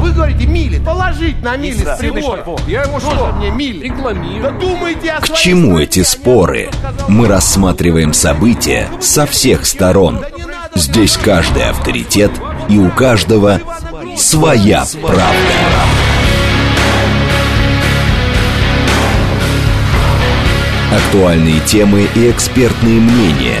А вы говорите мили. Положить на мили с прибора. Я ему что? мне мили. Рекламирую. Да думайте о К чему стране, эти споры? Мы рассматриваем события со всех сторон. Здесь каждый авторитет и у каждого своя правда. Актуальные темы и экспертные мнения,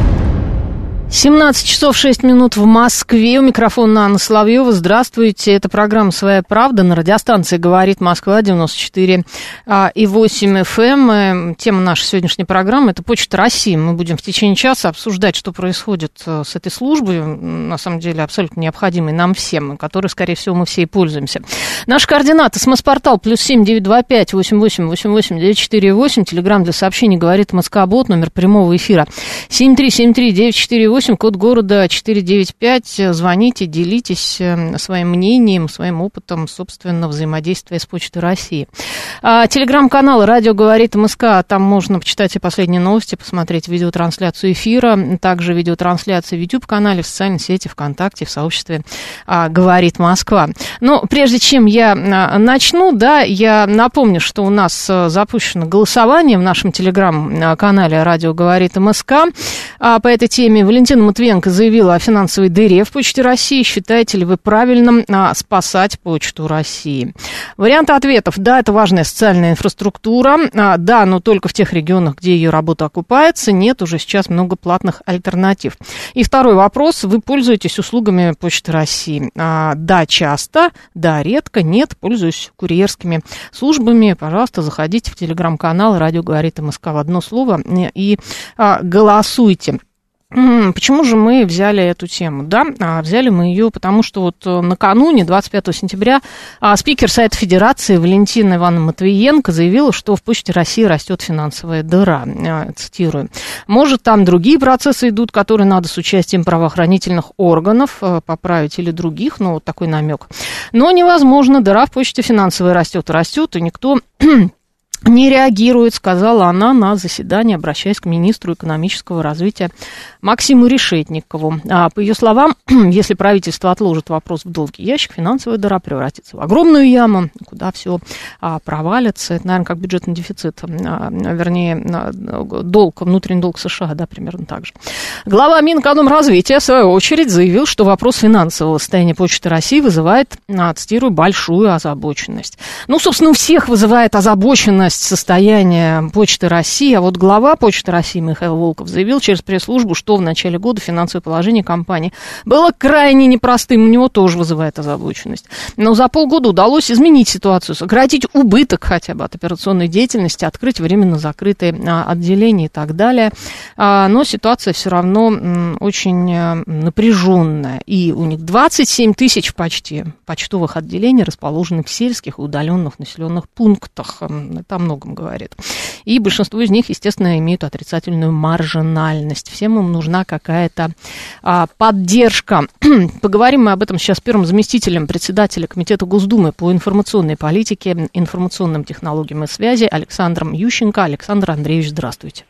17 часов 6 минут в Москве. У микрофона Анна Соловьева. Здравствуйте. Это программа «Своя правда» на радиостанции «Говорит Москва» 94 а, и 8 FM. Э, Тема нашей сегодняшней программы – это Почта России. Мы будем в течение часа обсуждать, что происходит э, с этой службой, на самом деле абсолютно необходимой нам всем, которой, скорее всего, мы все и пользуемся. Наши координаты. СМС-портал плюс семь девять два пять восемь восемь восемь восемь девять четыре восемь. Телеграмм для сообщений «Говорит Москобот». Номер прямого эфира семь три семь три девять четыре восемь. Код города 495. Звоните, делитесь э, своим мнением, своим опытом, собственно, взаимодействия с Почтой России. А, Телеграм-канал «Радио говорит МСК». Там можно почитать и последние новости, посмотреть видеотрансляцию эфира. Также видеотрансляции в YouTube-канале, в социальной сети, ВКонтакте, в сообществе а, «Говорит Москва». Но прежде чем я а, начну, да, я напомню, что у нас а, запущено голосование в нашем телеграм-канале «Радио говорит МСК». По этой теме Валентина Матвиенко заявила о финансовой дыре в Почте России. Считаете ли вы правильным а, спасать Почту России? Варианты ответов. Да, это важная социальная инфраструктура. А, да, но только в тех регионах, где ее работа окупается. Нет, уже сейчас много платных альтернатив. И второй вопрос. Вы пользуетесь услугами Почты России? А, да, часто. Да, редко. Нет, пользуюсь курьерскими службами. Пожалуйста, заходите в телеграм-канал «Радио говорит МСК» в одно слово и а, голосуйте. Почему же мы взяли эту тему? Да, а, взяли мы ее, потому что вот э, накануне, 25 сентября, а, спикер Сайта Федерации Валентина Ивановна Матвиенко заявила, что в Почте России растет финансовая дыра. А, Цитирую. Может, там другие процессы идут, которые надо с участием правоохранительных органов э, поправить или других, ну, вот такой намек. Но невозможно, дыра в почте финансовая растет растет, и никто не реагирует, сказала она на заседании, обращаясь к министру экономического развития Максиму Решетникову. А, по ее словам, если правительство отложит вопрос в долгий ящик, финансовая дыра превратится в огромную яму, куда все а, провалится. Это, наверное, как бюджетный дефицит, а, вернее, долг, внутренний долг США, да, примерно так же. Глава Минэкономразвития, в свою очередь, заявил, что вопрос финансового состояния Почты России вызывает, цитирую, большую озабоченность. Ну, собственно, у всех вызывает озабоченность состояния Почты России, а вот глава Почты России Михаил Волков заявил через пресс-службу, что в начале года финансовое положение компании было крайне непростым, у него тоже вызывает озабоченность. Но за полгода удалось изменить ситуацию, сократить убыток хотя бы от операционной деятельности, открыть временно закрытые а, отделения и так далее. А, но ситуация все равно очень а, напряженная. И у них 27 тысяч почти почтовых отделений расположены в сельских и удаленных населенных пунктах. М, Это о многом говорит. И большинство из них, естественно, имеют отрицательную маржинальность. Всем им нужна какая-то а, поддержка. Поговорим мы об этом сейчас с первым заместителем председателя Комитета Госдумы по информационной политике, информационным технологиям и связи Александром Ющенко. Александр Андреевич, здравствуйте.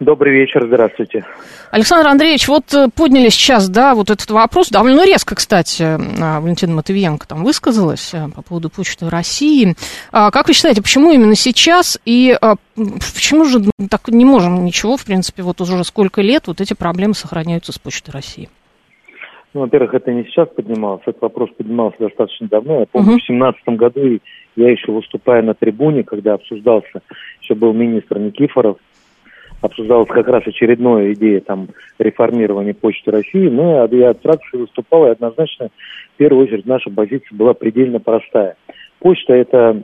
Добрый вечер, здравствуйте. Александр Андреевич, вот э, подняли сейчас, да, вот этот вопрос, довольно резко, кстати, а, Валентина Матвиенко там высказалась э, по поводу Почты России. А, Как вы считаете, почему именно сейчас и а, почему же так не можем ничего, в принципе, вот уже сколько лет вот эти проблемы сохраняются с Почтой России? Ну, во-первых, это не сейчас поднимался, этот вопрос поднимался достаточно давно. Я помню, Мгм. в семнадцатом году и я еще выступая на трибуне, когда обсуждался, еще был министр Никифоров, обсуждалась как раз очередная идея там реформирования Почты России. Ну, а я от фракции выступал, и однозначно, в первую очередь, наша позиция была предельно простая. Почта – это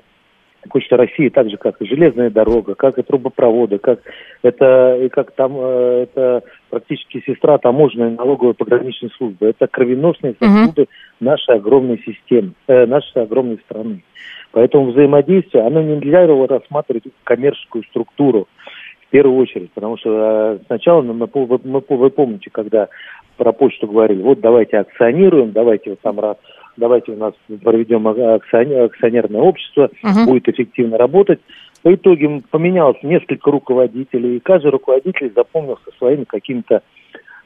Почта России, так же, как и железная дорога, как и трубопроводы, как это, и как там, э, это практически сестра таможенной налоговой пограничной службы. Это кровеносные сосуды нашей огромной системы, э, нашей огромной страны. Поэтому взаимодействие, оно нельзя его рассматривать как коммерческую структуру первую очередь, потому что э, сначала, ну, мы, мы по- вы помните, когда про почту говорили, вот давайте акционируем, давайте вот там давайте у нас проведем акционерное общество, угу. будет эффективно работать. По итоге поменялось несколько руководителей, и каждый руководитель запомнился своими какими-то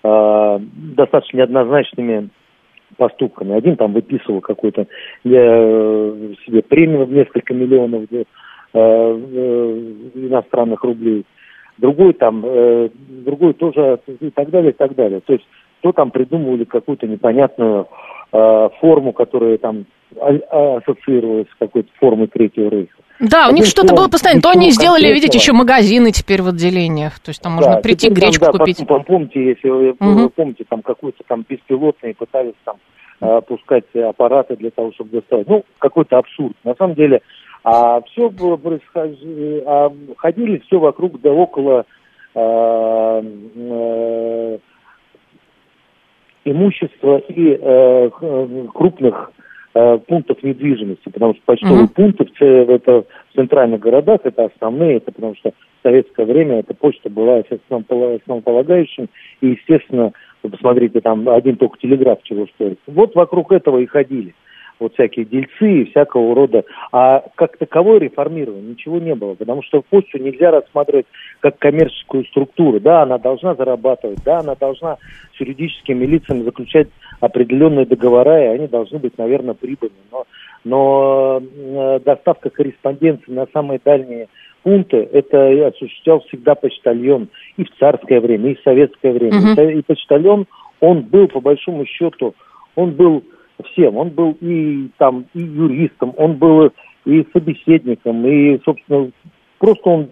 э, достаточно неоднозначными поступками. Один там выписывал какой-то э, себе премию в несколько миллионов э, э, иностранных рублей. Другой там, э, другой тоже и так далее, и так далее. То есть то там придумывали какую-то непонятную э, форму, которая там ассоциировалась с какой-то формой Третьего Рейха. Да, у них что-то было постоянно. То они сделали, видите, еще магазины теперь в отделениях. То есть там можно прийти гречку там, да, купить. Потом, помните, если вы, угу. вы помните, там какой-то там беспилотный пытались там э, пускать аппараты для того, чтобы доставать. Ну, какой-то абсурд. На самом деле, а все происходило, а ходили все вокруг да около э, э, имущества и э, крупных э, пунктов недвижимости, потому что почтовые mm-hmm. пункты в, это, в центральных городах это основные, это потому что в советское время эта почта была основополагающим, и, естественно, вы посмотрите, там один только телеграф чего стоит. Вот вокруг этого и ходили вот всякие дельцы и всякого рода. А как таковой реформирования ничего не было, потому что почту нельзя рассматривать как коммерческую структуру. Да, она должна зарабатывать, да, она должна с юридическими лицами заключать определенные договора, и они должны быть, наверное, прибыльными. Но, но э, доставка корреспонденции на самые дальние пункты, это осуществлял всегда почтальон и в царское время, и в советское время. Uh-huh. И почтальон, он был, по большому счету, он был всем. Он был и там и юристом, он был и собеседником, и, собственно, просто он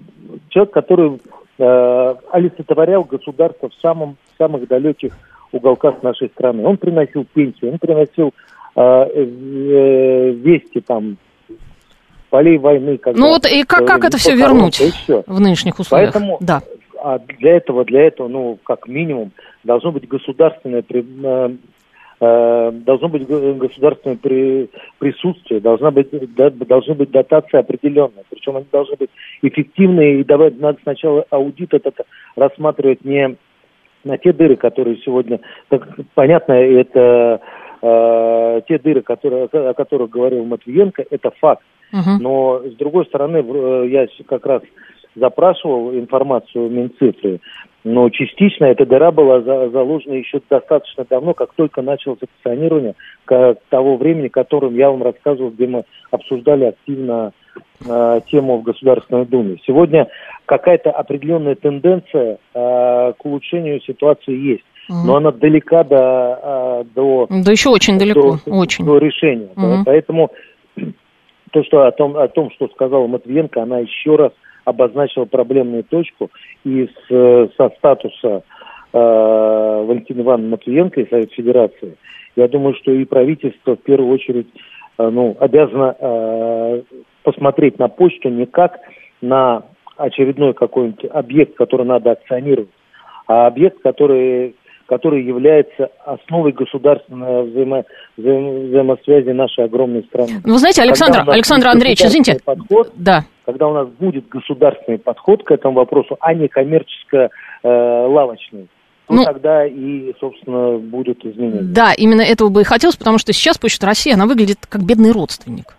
человек, который э, олицетворял государство в самом в самых далеких уголках нашей страны. Он приносил пенсию, он приносил э, э, вести там полей войны. Когда, ну вот и как, как это все вернуть все. в нынешних условиях? Поэтому да. а для этого, для этого, ну, как минимум, должно быть государственное э, Э, должно быть государственное при, присутствие, должна быть, должны быть дотации определенные, причем они должны быть эффективные, и давать надо сначала аудит этот рассматривать не на те дыры, которые сегодня, так, понятно, это э, те дыры, которые, о которых говорил Матвиенко, это факт. Uh-huh. Но, с другой стороны, э, я как раз запрашивал информацию Минцифры, но частично эта дыра была за, заложена еще достаточно давно, как только началось акционирование, к того времени, которым я вам рассказывал, где мы обсуждали активно э, тему в Государственной Думе. Сегодня какая-то определенная тенденция э, к улучшению ситуации есть. Угу. Но она далека до, э, до... Да еще очень далеко, до, очень. До решения. Угу. Да? Поэтому то, что о том, о том, что сказала Матвиенко, она еще раз обозначила проблемную точку, и с, со статуса э, Валентины Ивановны Матвиенко и Совет Федерации, я думаю, что и правительство в первую очередь э, ну, обязано э, посмотреть на почту не как на очередной какой-нибудь объект, который надо акционировать, а объект, который который является основой государственной взаимо, взаимо, взаимосвязи нашей огромной страны. Ну, вы знаете, Александр, Александр Андреевич, извините. Подход, да. Когда у нас будет государственный подход к этому вопросу, а не коммерческо-лавочный, э, то ну, тогда и, собственно, будут изменения. Да, именно этого бы и хотелось, потому что сейчас Почта России, она выглядит как бедный родственник.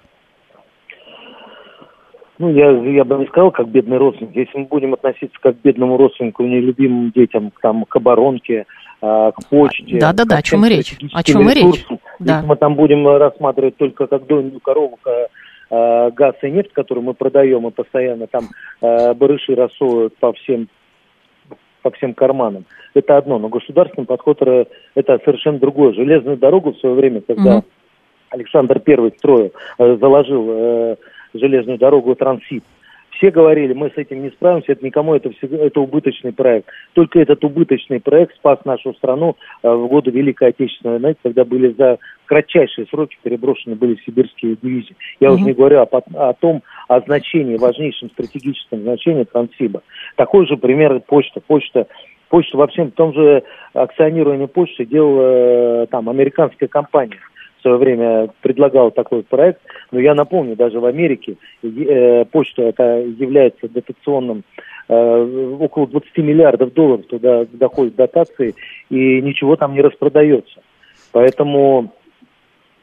Ну, я, я бы не сказал, как бедный родственник. Если мы будем относиться как к бедному родственнику, нелюбимым детям, там, к оборонке, к почте. Да, да, да, о чем и речь. О чем и речь. Да. Если мы там будем рассматривать только как дойную корову э, газ и нефть, которую мы продаем, и постоянно там э, барыши рассовывают по всем по всем карманам. Это одно, но государственный подход это совершенно другое. Железную дорогу в свое время, когда угу. Александр Первый строил, э, заложил э, железную дорогу Трансит, все говорили, мы с этим не справимся, это никому это, это убыточный проект. Только этот убыточный проект спас нашу страну э, в годы Великой Отечественной войны, когда были за кратчайшие сроки переброшены были сибирские дивизии. Я mm-hmm. уже не говорю о, о том, о значении, важнейшем стратегическом значении Транссиба. Такой же пример почта. Почта Почта во всем в том же акционировании почты делала э, там американская компания в свое время предлагал такой проект, но я напомню, даже в Америке э, почта это является дотационным, э, около 20 миллиардов долларов туда доходит дотации, и ничего там не распродается. Поэтому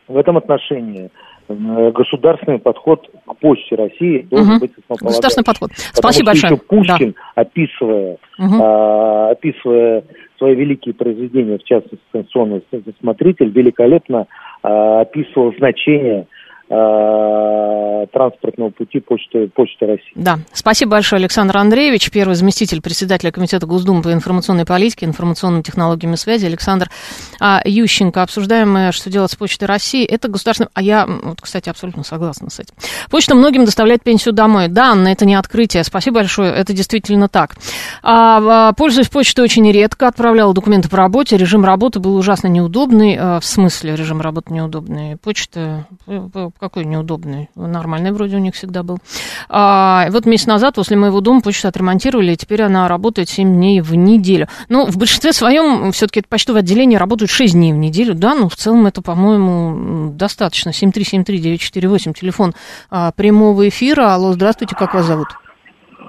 в этом отношении э, государственный подход к почте России должен Мгм. быть. Государственный подход. Потому Спасибо большое. еще Пушкин, описывая, Мгм. а, описывая свои великие произведения, в частности, «Станционный смотритель», великолепно описывал значение транспортного пути почты, почты России. Да, спасибо большое, Александр Андреевич, первый заместитель председателя Комитета Госдумы по информационной политике, информационным технологиям и связи, Александр а, Ющенко. Обсуждаем мы, что делать с Почтой России. Это государственное... А я, вот, кстати, абсолютно согласна с этим. Почта многим доставляет пенсию домой. Да, Анна, это не открытие. Спасибо большое, это действительно так. А, а, пользуюсь почтой очень редко, отправляла документы по работе. Режим работы был ужасно неудобный. А, в смысле режим работы неудобный? Почта э, э, какой неудобный? Нормальный вроде у них всегда был. А, вот месяц назад возле моего дома почту отремонтировали, и теперь она работает 7 дней в неделю. Ну, в большинстве своем все-таки это почтовое отделение работает 6 дней в неделю, да, ну, в целом это, по-моему, достаточно. 7373948, телефон а, прямого эфира. Алло, здравствуйте, как вас зовут?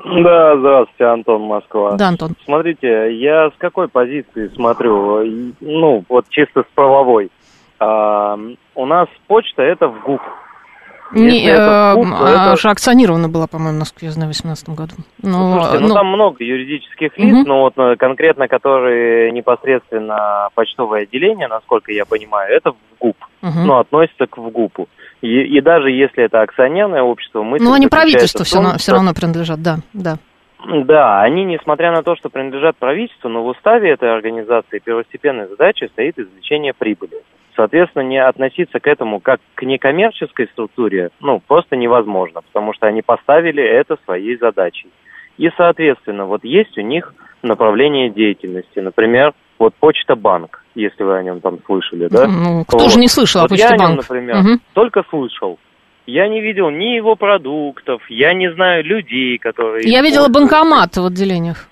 Да, здравствуйте, Антон Москва. Да, Антон. Смотрите, я с какой позиции смотрю? Ну, вот чисто с правовой. А, у нас почта это в ГУП. Не, Если это э, ГУП, то а, это- же акционирована была, по-моему, Москве, я знаю, в 2018 году. Но, Слушайте, ну, ну, там много юридических лиц, Мгм. но вот э, конкретно, которые непосредственно почтовое отделение, насколько я понимаю, это в ГУП, мгм. ну, относится к ВГУПу. И, и даже если это акционерное общество, мы... Ну, они правительству все равно, все равно принадлежат, да, да. Да, они, несмотря на то, что принадлежат правительству, но в уставе этой организации первостепенной задачей стоит извлечение прибыли. Соответственно, не относиться к этому как к некоммерческой структуре, ну, просто невозможно, потому что они поставили это своей задачей. И, соответственно, вот есть у них направление деятельности. Например, вот Почта Банк, если вы о нем там слышали, да? Ну, кто Вот. же не слышал Вот о я Почте о нем, Банк? например, Мгм. только слышал. Я не видел ни его продуктов, я не знаю людей, которые... Я видела банкомат в отделениях.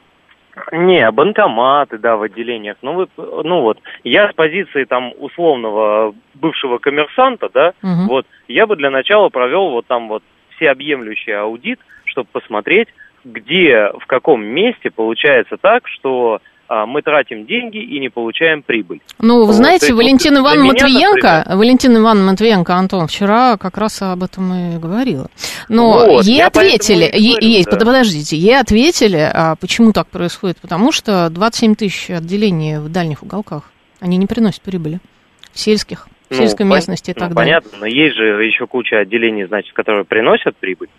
Не, банкоматы, да, в отделениях. Ну, вы, ну вот, я с позиции там условного бывшего коммерсанта, да, Мгм. вот, я бы для начала провел вот там вот всеобъемлющий аудит, чтобы посмотреть, где, в каком месте получается так, что мы тратим деньги и не получаем прибыль. Ну, вы знаете, вот для Ивановна меня, Матвиенко, Валентина Ивановна Матвиенко, Антон, вчера как раз об этом и говорила. Но Вот, ей ответили, ей, ей- да. подождите, ей ответили, а почему так происходит, потому что 27 тысяч отделений в дальних уголках, они не приносят прибыли. В сельских, в Ну, сельской пон- местности и ну, так далее. понятно, но есть же еще куча отделений, значит, которые приносят прибыль.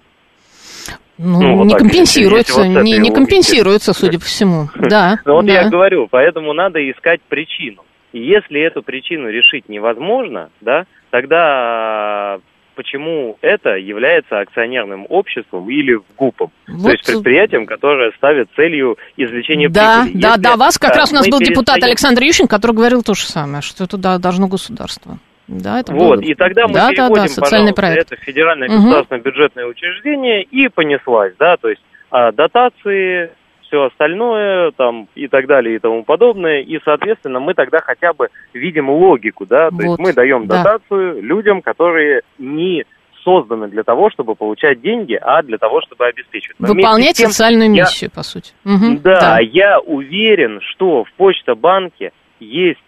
Ну, Ну, вот не так, компенсируется, вот не, не компенсируется, судя по всему. Да, Ну вот да. я говорю, поэтому надо искать причину. И если эту причину решить невозможно, да, тогда почему это является акционерным обществом или ГУПом, Вот, то есть предприятием, которое ставит целью извлечения Да, прибыли. да, Если, да, вас как э, раз у нас был депутат перестаем- Александр Ющенко, который говорил то же самое, что туда должно государство. Да, это Вот, было. и тогда мы да, да, переводим, да, социальный пожалуйста, проект. это федеральное Мгм. государственное бюджетное учреждение и понеслась, да, то есть а, дотации, все остальное, там, и так далее, и тому подобное, и, соответственно, мы тогда хотя бы видим логику, да, то Вот, есть мы даем да. дотацию людям, которые не созданы для того, чтобы получать деньги, а для того, чтобы обеспечивать. Но Выполнять тем, социальную я- миссию, по сути. Мгм, да, я уверен, что в Почта-банке есть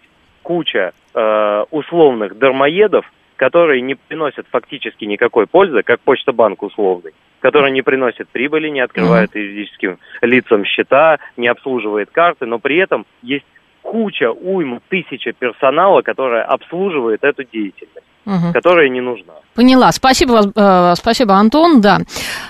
куча э, условных дармоедов, которые не приносят фактически никакой пользы, как Почта-банк условный, который не приносит прибыли, не открывает юридическим лицам счета, не обслуживает карты, но при этом есть куча, уйма, тысяча персонала, которая обслуживает эту деятельность, Мгм. которая не нужна. Поняла. Спасибо, вас, э, спасибо, Антон. Да.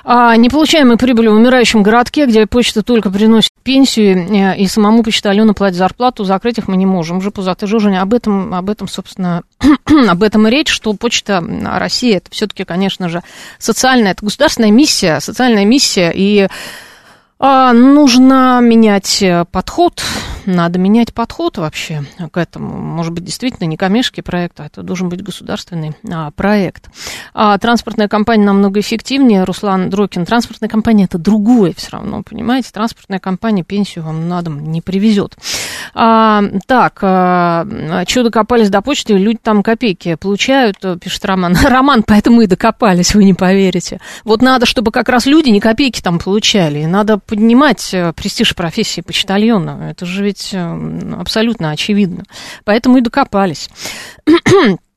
А, неполучаемые прибыли в умирающем городке, где почта только приносит пенсию, э, и самому почтальону платить зарплату, закрыть их мы не можем. Уже пузатый Жужин, об этом, об этом, собственно, об этом и речь, что почта России, это все-таки, конечно же, социальная, это государственная миссия, социальная миссия, и а, нужно менять э, подход, надо менять подход вообще к этому. Может быть, действительно не коммерческий проект, а это должен быть государственный а, проект. А, транспортная компания намного эффективнее. Руслан Дрокин, транспортная компания это другое все равно, понимаете? Транспортная компания пенсию вам на дом не привезет. А, так, а, что докопались до почты, люди там копейки получают, пишет Роман. Роман, поэтому и докопались, вы не поверите. Вот надо, чтобы как раз люди не копейки там получали. Надо поднимать э, престиж профессии почтальона. Это же ведь э, абсолютно очевидно. Поэтому и докопались.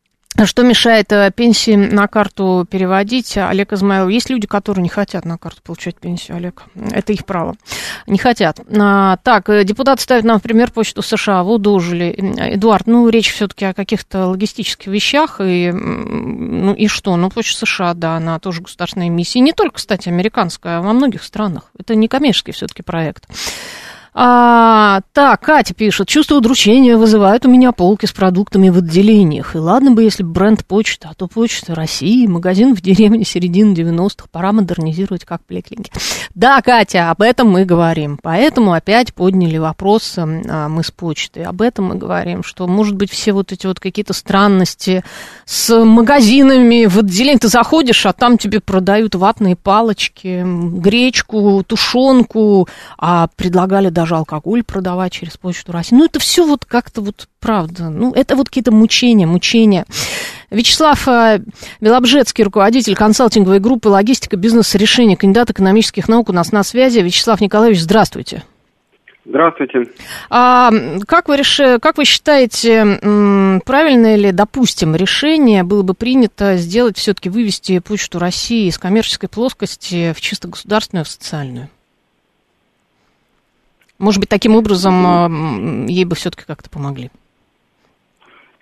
Что мешает э, пенсии на карту переводить? Олег Измайлов. Есть люди, которые не хотят на карту получать пенсию, Олег. Это их право. Не хотят. А, так, э, депутат ставит нам пример почту США. Вы удолжили. Эдуард, ну, речь все-таки о каких-то логистических вещах. И, ну, и что? Ну, почта США, да, она тоже государственная миссия. Не только, кстати, американская, а во многих странах. Это не коммерческий все-таки проект. А, так, Катя пишет, чувство удручения вызывает у меня полки с продуктами в отделениях. И ладно бы, если бренд почта, а то почта России, магазин в деревне середины 90-х, пора модернизировать как поликлиники. Да, Катя, об этом мы говорим. Поэтому опять подняли вопрос а, мы с почтой. Об этом мы говорим, что, может быть, все вот эти вот какие-то странности с магазинами в отделении. Ты заходишь, а там тебе продают ватные палочки, гречку, тушенку, а предлагали даже алкоголь продавать через почту России. Ну, это все вот как-то вот правда. Ну, это вот какие-то мучения, мучения. Вячеслав э, Белобжецкий, руководитель консалтинговой группы «Логистика бизнес-решений», кандидат экономических наук у нас на связи. Вячеслав Николаевич, здравствуйте. Здравствуйте. А, как, вы реш... как вы считаете, правильное ли, допустим, решение было бы принято сделать, все-таки вывести Почту России из коммерческой плоскости в чисто государственную, в социальную? Может быть, таким образом ей бы все-таки как-то помогли?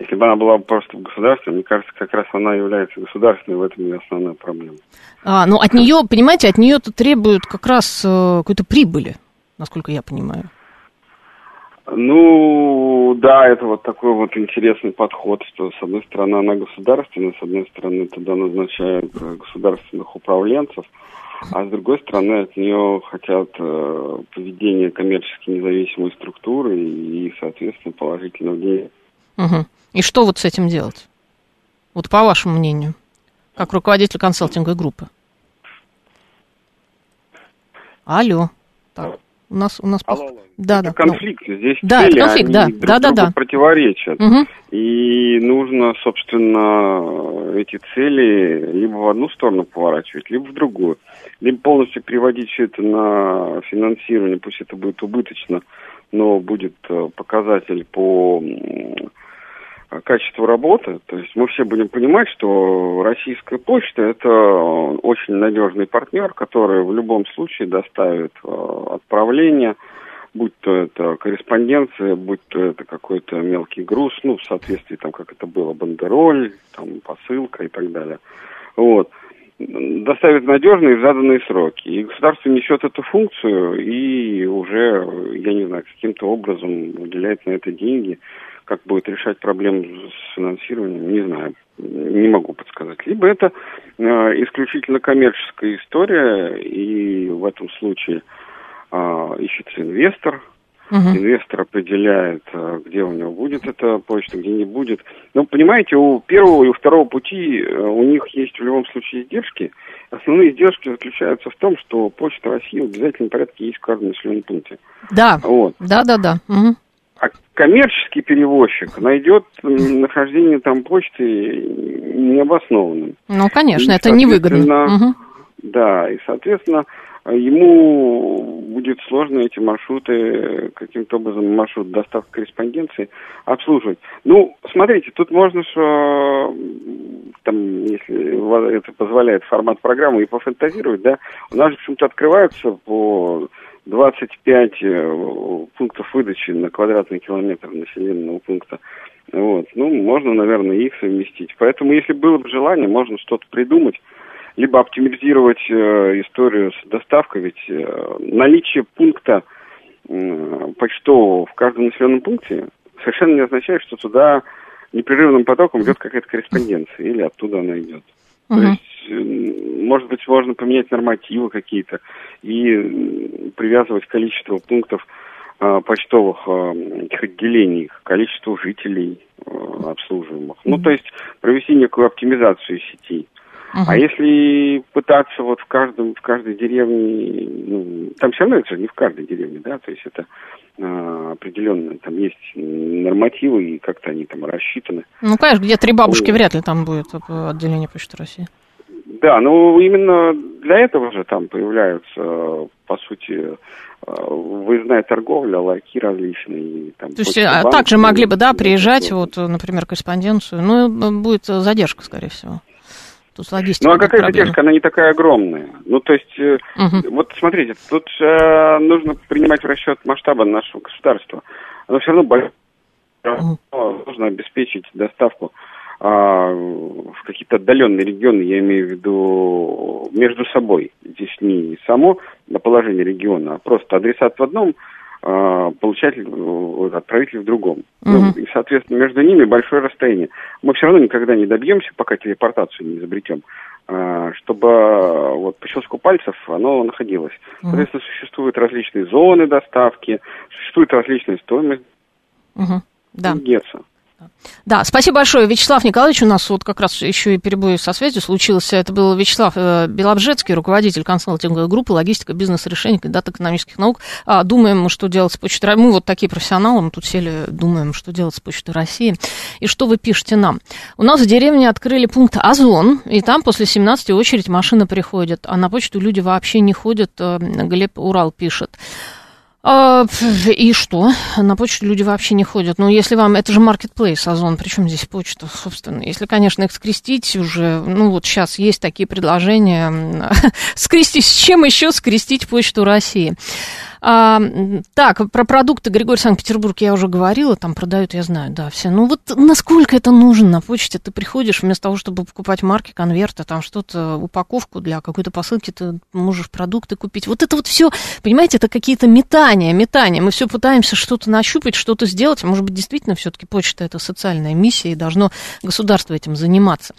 Если бы она была просто в государстве, мне кажется, как раз она является государственной, в этом и основная проблема. А, ну, от нее, понимаете, от нее требуют как раз э, какой-то прибыли, насколько я понимаю. Ну, да, это вот такой вот интересный подход, что с одной стороны она государственная, с одной стороны туда назначают э, государственных управленцев, а с другой стороны от нее хотят э, поведения коммерчески независимой структуры и, соответственно, положительного действия. Угу. И что вот с этим делать? Вот по вашему мнению, как руководитель консалтинговой группы. Алло. Так, у нас, у нас... Алло, да, это да. конфликт. Ну. Здесь да, цели, конфликт, они да. друг да, да, другу да. противоречат. Угу. И нужно, собственно, эти цели либо в одну сторону поворачивать, либо в другую. Либо полностью переводить все это на финансирование, пусть это будет убыточно, но будет э, показатель по качеству работы. То есть мы все будем понимать, что российская почта это очень надежный партнер, который в любом случае доставит э, отправление – будь то это корреспонденция, будь то это какой-то мелкий груз, ну, в соответствии, там, как это было, бандероль, там, посылка и так далее. Вот. Доставит надежные в заданные сроки. И государство несет эту функцию и уже, я не знаю, каким-то образом выделяет на это деньги. Как будет решать проблему с финансированием, не знаю, не могу подсказать. Либо это э, исключительно коммерческая история, и в этом случае а, ищется инвестор, Угу. Инвестор определяет, а, где у него будет эта почта, где не будет. Но понимаете, у первого и у второго пути э, у них есть в любом случае издержки. Основные издержки заключаются в том, что почта России в обязательном порядке есть в каждом населенном пункте. Да. Вот. Да, да, да. Угу. А коммерческий перевозчик найдет нахождение там почты необоснованным. Ну, конечно, и, это невыгодно. Угу. Да, и, соответственно, ему будет сложно эти маршруты, каким-то образом маршрут доставки корреспонденции обслуживать. Ну, смотрите, тут можно, что там, если это позволяет формат программы, и пофантазировать, да, у нас же почему-то открываются по 25 э, пунктов выдачи на квадратный километр населенного пункта. Вот. Ну, можно, наверное, их совместить. Поэтому, если было бы желание, можно что-то придумать либо оптимизировать э, историю с доставкой, ведь э, наличие пункта э, почтового в каждом населенном пункте совершенно не означает, что туда непрерывным потоком идет какая-то корреспонденция, или оттуда она идет. Uh-huh. То есть, э, может быть, можно поменять нормативы какие-то и привязывать количество пунктов э, почтовых э, отделений к количеству жителей э, обслуживаемых. Ну, то есть провести некую оптимизацию сети. Uh-huh. А если пытаться вот в каждом, в каждой деревне, ну, там все равно это же не в каждой деревне, да, то есть это а, определенно, там есть нормативы, и как-то они там рассчитаны. Ну, конечно, где три бабушки, вряд ли там будет отделение Почты России. Да, ну именно для этого же там появляются, по сути, выездная торговля, ларьки различные. Там, То есть а, также могли бы, да, приезжать, вот, например, корреспонденцию, но будет задержка, скорее всего. Тут логистика. Ну а какая задержка, она не такая огромная. Ну то есть, угу. вот смотрите, тут э, нужно принимать в расчет масштаба нашего государства. Оно все равно большое, угу. нужно обеспечить доставку а, в какие-то отдаленные регионы, я имею в виду между собой. Здесь не само положение региона, а просто адресат в одном получатель, э, отправитель в другом. Угу. Ну, и, соответственно, между ними большое расстояние. Мы все равно никогда не добьемся, пока телепортацию не изобретем, а, чтобы вот по щелчку пальцев оно находилось. Угу. Соответственно, существуют различные зоны доставки, существует различная стоимость. Угу. Да. Геца. Да, спасибо большое. Вячеслав Николаевич у нас вот как раз еще и перебой со связью случился. Это был Вячеслав э, Белобжецкий, руководитель консалтинговой группы «Логистика, бизнес-решений, кандидат экономических наук». А, думаем, что делать с Почтой Мы вот такие профессионалы, мы тут сели, думаем, что делать с Почтой России. И что вы пишете нам? У нас в деревне открыли пункт «Озон», и там после 17 очередь машина приходит, а на почту люди вообще не ходят. Э, Глеб Урал пишет. А, и что? На почту люди вообще не ходят. Ну, если вам... Это же маркетплейс, Озон. Причем здесь почта, собственно. Если, конечно, их скрестить уже... Ну, вот сейчас есть такие предложения. Скрестить с чем еще скрестить почту России? А, так, про продукты Григорий Санкт-Петербург я уже говорила, там продают, я знаю, да, все. Ну вот насколько это нужно на почте? Ты приходишь, вместо того, чтобы покупать марки, конверты, там что-то, упаковку для какой-то посылки, ты можешь продукты купить. Вот это вот все, понимаете, это какие-то метания, метания. Мы все пытаемся что-то нащупать, что-то сделать. Может быть, действительно, все-таки почта это социальная миссия, и должно государство этим заниматься.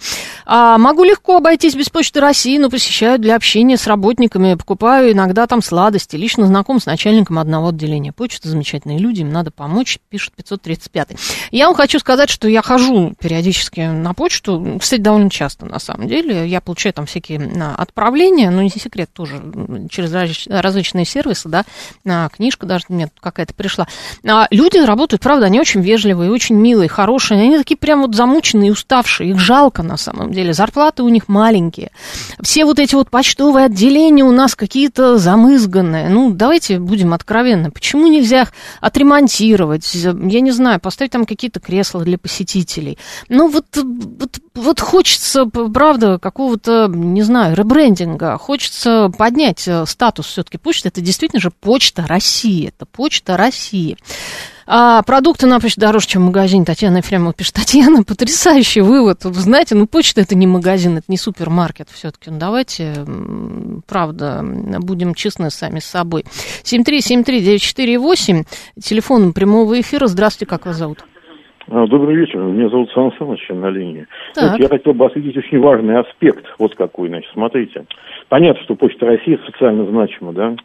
А, могу легко обойтись без почты России, но посещаю для общения с работниками, покупаю иногда там сладости, лично знаком с начальником одного отделения почты. Замечательные люди, им надо помочь, пишет 535. Я вам хочу сказать, что я хожу периодически на почту, кстати, довольно часто, на самом деле. Я получаю там всякие отправления, но не секрет тоже, через различные сервисы, да, книжка даже мне какая-то пришла. А люди работают, правда, они очень вежливые, очень милые, хорошие, они такие прям вот замученные, уставшие, их жалко на самом деле, зарплаты у них маленькие. Все вот эти вот почтовые отделения у нас какие-то замызганные. Ну, давайте будем откровенны, почему нельзя отремонтировать, я не знаю, поставить там какие-то кресла для посетителей. Ну, вот, вот, вот хочется, правда, какого-то, не знаю, ребрендинга, хочется поднять э, статус все-таки почты. Это действительно же почта России, это почта России. А продукты на почте дороже, чем в магазине. Татьяна Ефремова пишет. Татьяна, потрясающий вывод. Вы знаете, ну почта это не магазин, это не супермаркет все-таки. Ну давайте, правда, будем честны сами с собой. 7373948, телефон прямого эфира. Здравствуйте, как вас зовут? А, добрый вечер. Меня зовут Сан Саныч на линии. Так. я хотел бы осветить очень важный аспект. Вот какой, значит, смотрите. Понятно, что Почта России социально значима, да?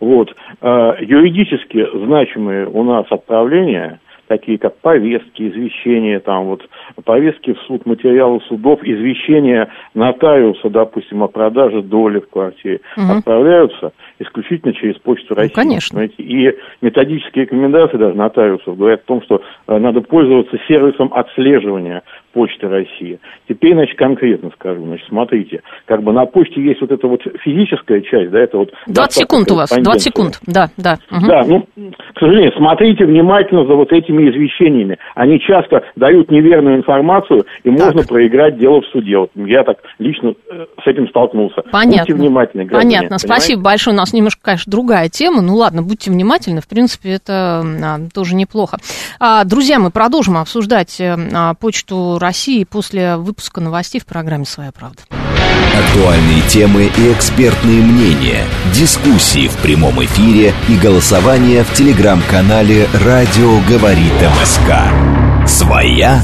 Вот. Э, юридически значимые у нас отправления, такие как повестки, извещения, там вот повестки в суд, материалы судов, извещения нотариуса, допустим, о продаже доли в квартире, угу. отправляются исключительно через Почту ну, России. Ну, конечно. Понимаете? И методические рекомендации даже нотариусов говорят о том, что э, надо пользоваться сервисом отслеживания Почты России. Теперь, значит, конкретно скажу. Значит, смотрите, как бы на почте есть вот эта вот физическая часть, да, это вот... 20 секунд у вас, 20 секунд, да, да. Угу. Да, ну, к сожалению, смотрите внимательно за вот этими извещениями. Они часто дают неверную информацию, и так. можно проиграть дело в суде. Вот я так лично э, с этим столкнулся. Понятно. Будьте внимательны, граждане. Понятно, понимаете? спасибо большое. У нас немножко, конечно, другая тема. Ну ладно, будьте внимательны. В принципе, это а, тоже неплохо. А, друзья, мы продолжим обсуждать э, а, почту России после выпуска новостей в программе «Своя правда». Актуальные темы и экспертные мнения, дискуссии в прямом эфире и голосование в телеграм-канале «Радио говорит МСК». «Своя,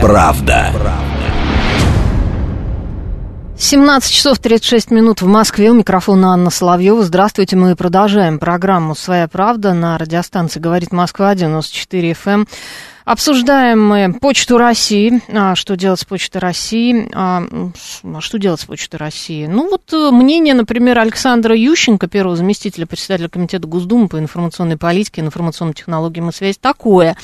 правда». 17 часов 36 минут в Москве. У микрофона Анна Соловьева. Здравствуйте. Мы продолжаем программу «Своя правда» на радиостанции «Говорит Москва» 94 FM. Обсуждаем мы Почту России. А, что делать с Почтой России? А, а, что делать с Почтой России? Ну, вот э, мнение, например, Александра Ющенко, первого заместителя председателя Комитета Госдумы по информационной политике, информационным технологиям и связи, такое.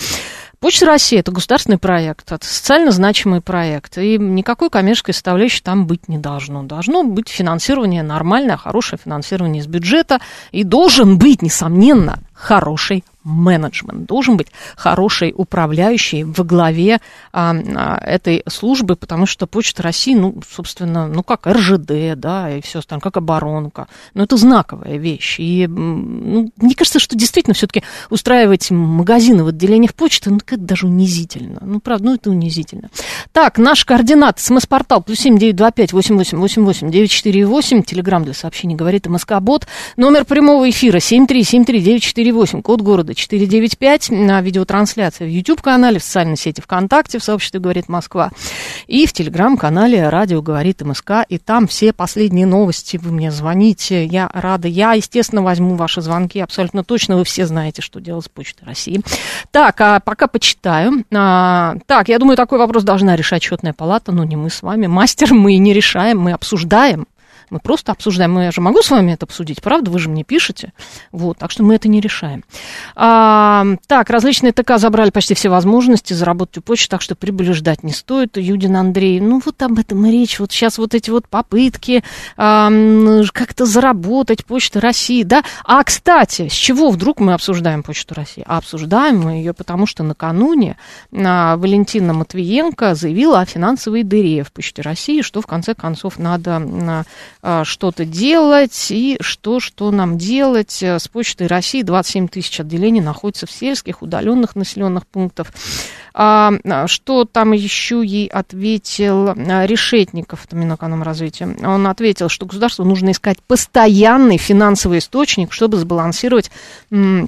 Почта России – это государственный проект, это социально значимый проект, и никакой коммерческой составляющей там быть не должно. Должно быть финансирование нормальное, хорошее финансирование из бюджета, и должен быть, несомненно, хороший менеджмент, должен быть хороший управляющий во главе а, а, этой службы, потому что Почта России, ну, собственно, ну, как РЖД, да, и все остальное, как оборонка, ну, это знаковая вещь. И ну, мне кажется, что действительно все-таки устраивать магазины в отделениях почты, ну, это даже унизительно. Ну, правда, ну, это унизительно. Так, наш координат, смс-портал, плюс семь девять два пять восемь восемь восемь восемь девять четыре восемь, телеграмм для сообщений говорит МСК-бот, номер прямого эфира семь три семь три девять четыре восемь, код города 495 на видеотрансляции в YouTube-канале, в социальной сети ВКонтакте, в сообществе «Говорит Москва», и в Телеграм-канале «Радио говорит МСК», и там все последние новости, вы мне звоните, я рада, я, естественно, возьму ваши звонки, абсолютно точно вы все знаете, что делать с Почтой России. Так, а пока почитаю. А, так, я думаю, такой вопрос должна решать счетная палата, но не мы с вами. Мастер мы не решаем, мы обсуждаем. Мы просто обсуждаем. Я же могу с вами это обсудить, правда? Вы же мне пишете. Вот, так что мы это не решаем. А, так, различные ТК забрали почти все возможности заработать у почты, так что прибыли ждать не стоит. Юдин Андрей, ну вот об этом и речь. Вот сейчас вот эти вот попытки а, как-то заработать Почта России, да? А, кстати, с чего вдруг мы обсуждаем Почту России? А обсуждаем мы ее, потому что накануне а, Валентина Матвиенко заявила о финансовой дыре в Почте России, что в конце концов надо а, что-то делать, и что, что нам делать. Э, с Почтой России 27 тысяч отделений находятся в сельских, удаленных населенных пунктах. А, а, что там еще ей ответил Решетников, это Минэкономразвития? Он ответил, что государству нужно искать постоянный финансовый источник, чтобы сбалансировать а,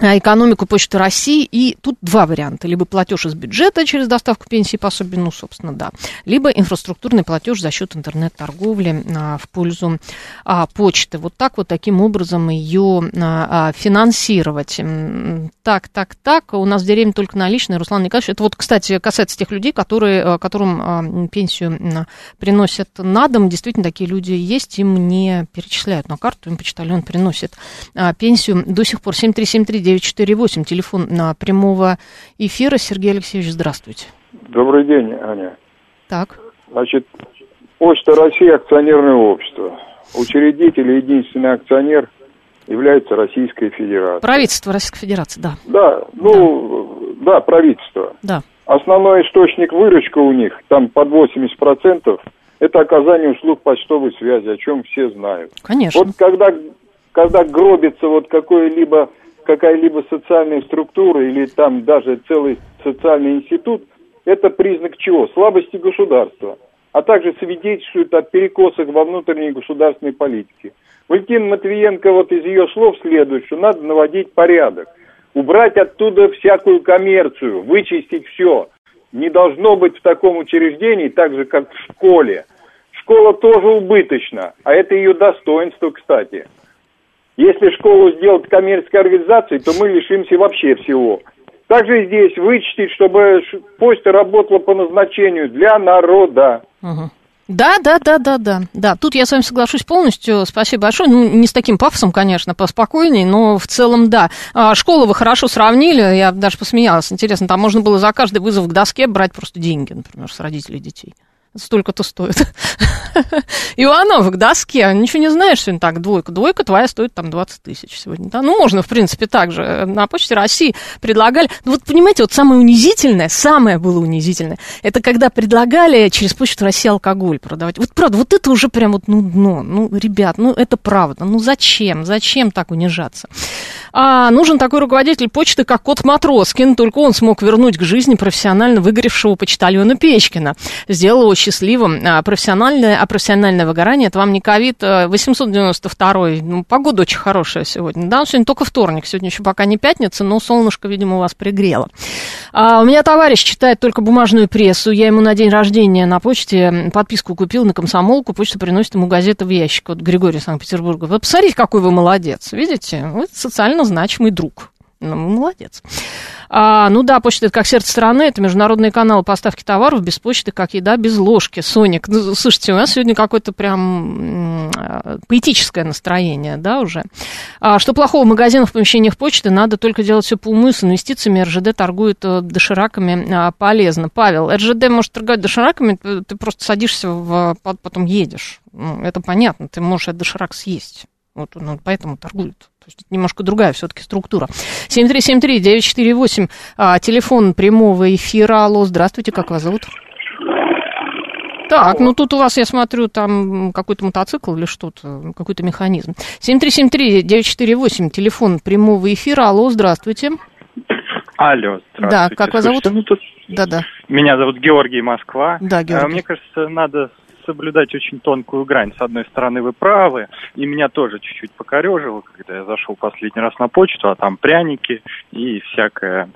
экономику Почты России, и тут два варианта. Либо платеж из бюджета через доставку пенсии пособий, ну, собственно, да, либо инфраструктурный платеж за счет интернет-торговли а, в пользу а, почты. Вот так вот, таким образом ее а, а финансировать. Так, так, так, у нас в деревне только наличные, Руслан Николаевич. Это вот, кстати, касается тех людей, которые, а, которым а, пенсию приносят на дом. Действительно, такие люди есть, им не перечисляют на карту, им почтальон приносит а, пенсию до сих пор. 7373 948, телефон на прямого эфира. Сергей Алексеевич, здравствуйте. Добрый день, Аня. Так. Значит, Почта России акционерное общество. Учредитель и единственный акционер является Российская Федерация. Правительство Российской Федерации, да. Да, ну, да, да правительство. Да. Основной источник выручка у них, там под 80%, это оказание услуг почтовой связи, о чем все знают. Конечно. Вот когда, когда гробится вот какой-либо какая-либо социальная структура или там даже целый социальный институт, это признак чего? Слабости государства, а также свидетельствует о перекосах во внутренней государственной политике. Валентин Матвиенко вот из ее слов следует, что надо наводить порядок, убрать оттуда всякую коммерцию, вычистить все. Не должно быть в таком учреждении так же, как в школе. Школа тоже убыточна, а это ее достоинство, кстати. Если школу сделать коммерческой организацией, то мы лишимся вообще всего. Также здесь вычистить, чтобы почта работала по назначению для народа. Да, да, да, да, да, да. Тут я с вами соглашусь полностью. Спасибо большое. Ну, не с таким пафосом, конечно, поспокойней, но в целом, да. А, школу вы хорошо сравнили, я даже посмеялась. Интересно, там можно было за каждый вызов к доске брать просто деньги, например, с родителей детей столько-то стоит. Иванов к доске, ничего не знаешь сегодня так, двойка. Двойка твоя стоит там 20 тысяч сегодня. Да? Ну, можно, в принципе, так же. На Почте России предлагали. Ну, вот понимаете, вот самое унизительное, самое было унизительное, это когда предлагали через Почту России алкоголь продавать. Вот правда, вот это уже прям вот, ну, дно. Ну, ребят, ну, это правда. Ну, зачем? Зачем так унижаться? А, нужен такой руководитель почты, как Кот Матроскин, только он смог вернуть к жизни профессионально выгоревшего почтальона Печкина. Сделал его счастливым. А, профессиональное, а профессиональное выгорание, это вам не ковид 892 а, ну, погода очень хорошая сегодня. Да, сегодня только вторник, сегодня еще пока не пятница, но солнышко, видимо, у вас пригрело. А, у меня товарищ читает только бумажную прессу. Я ему на день рождения на почте подписку купил на комсомолку. Почта приносит ему газеты в ящик. Вот Григорий Санкт-Петербурга. Вы посмотрите, какой вы молодец. Видите? Вы социально значимый друг. Ну, молодец. А, ну да, почта это как сердце страны, это международные каналы поставки товаров без почты, как еда без ложки. Соник, ну, слушайте, у нас сегодня какое-то прям поэтическое настроение, да, уже. А, что плохого в магазинах, в помещениях почты, надо только делать все по уму с инвестициями. РЖД торгует э, дошираками а, полезно. Павел, РЖД может торговать дошираками, ты просто садишься, в, потом едешь. Ну, это понятно, ты можешь этот доширак съесть. Вот он поэтому торгует. То есть немножко другая все-таки структура. 7373-948, а, телефон прямого эфира. Алло, здравствуйте, как вас зовут? Так, ну тут у вас, я смотрю, там какой-то мотоцикл или что-то, какой-то механизм. 7373-948, телефон прямого эфира. Алло, здравствуйте. Алло, здравствуйте. Да, как вас зовут? Ну. Да-да. Меня зовут Георгий Москва. Да, Георгий. А, мне кажется, надо соблюдать очень тонкую грань. С одной стороны, вы правы, и меня тоже чуть-чуть покорежило, когда я зашел последний раз на почту, а там пряники и всякое.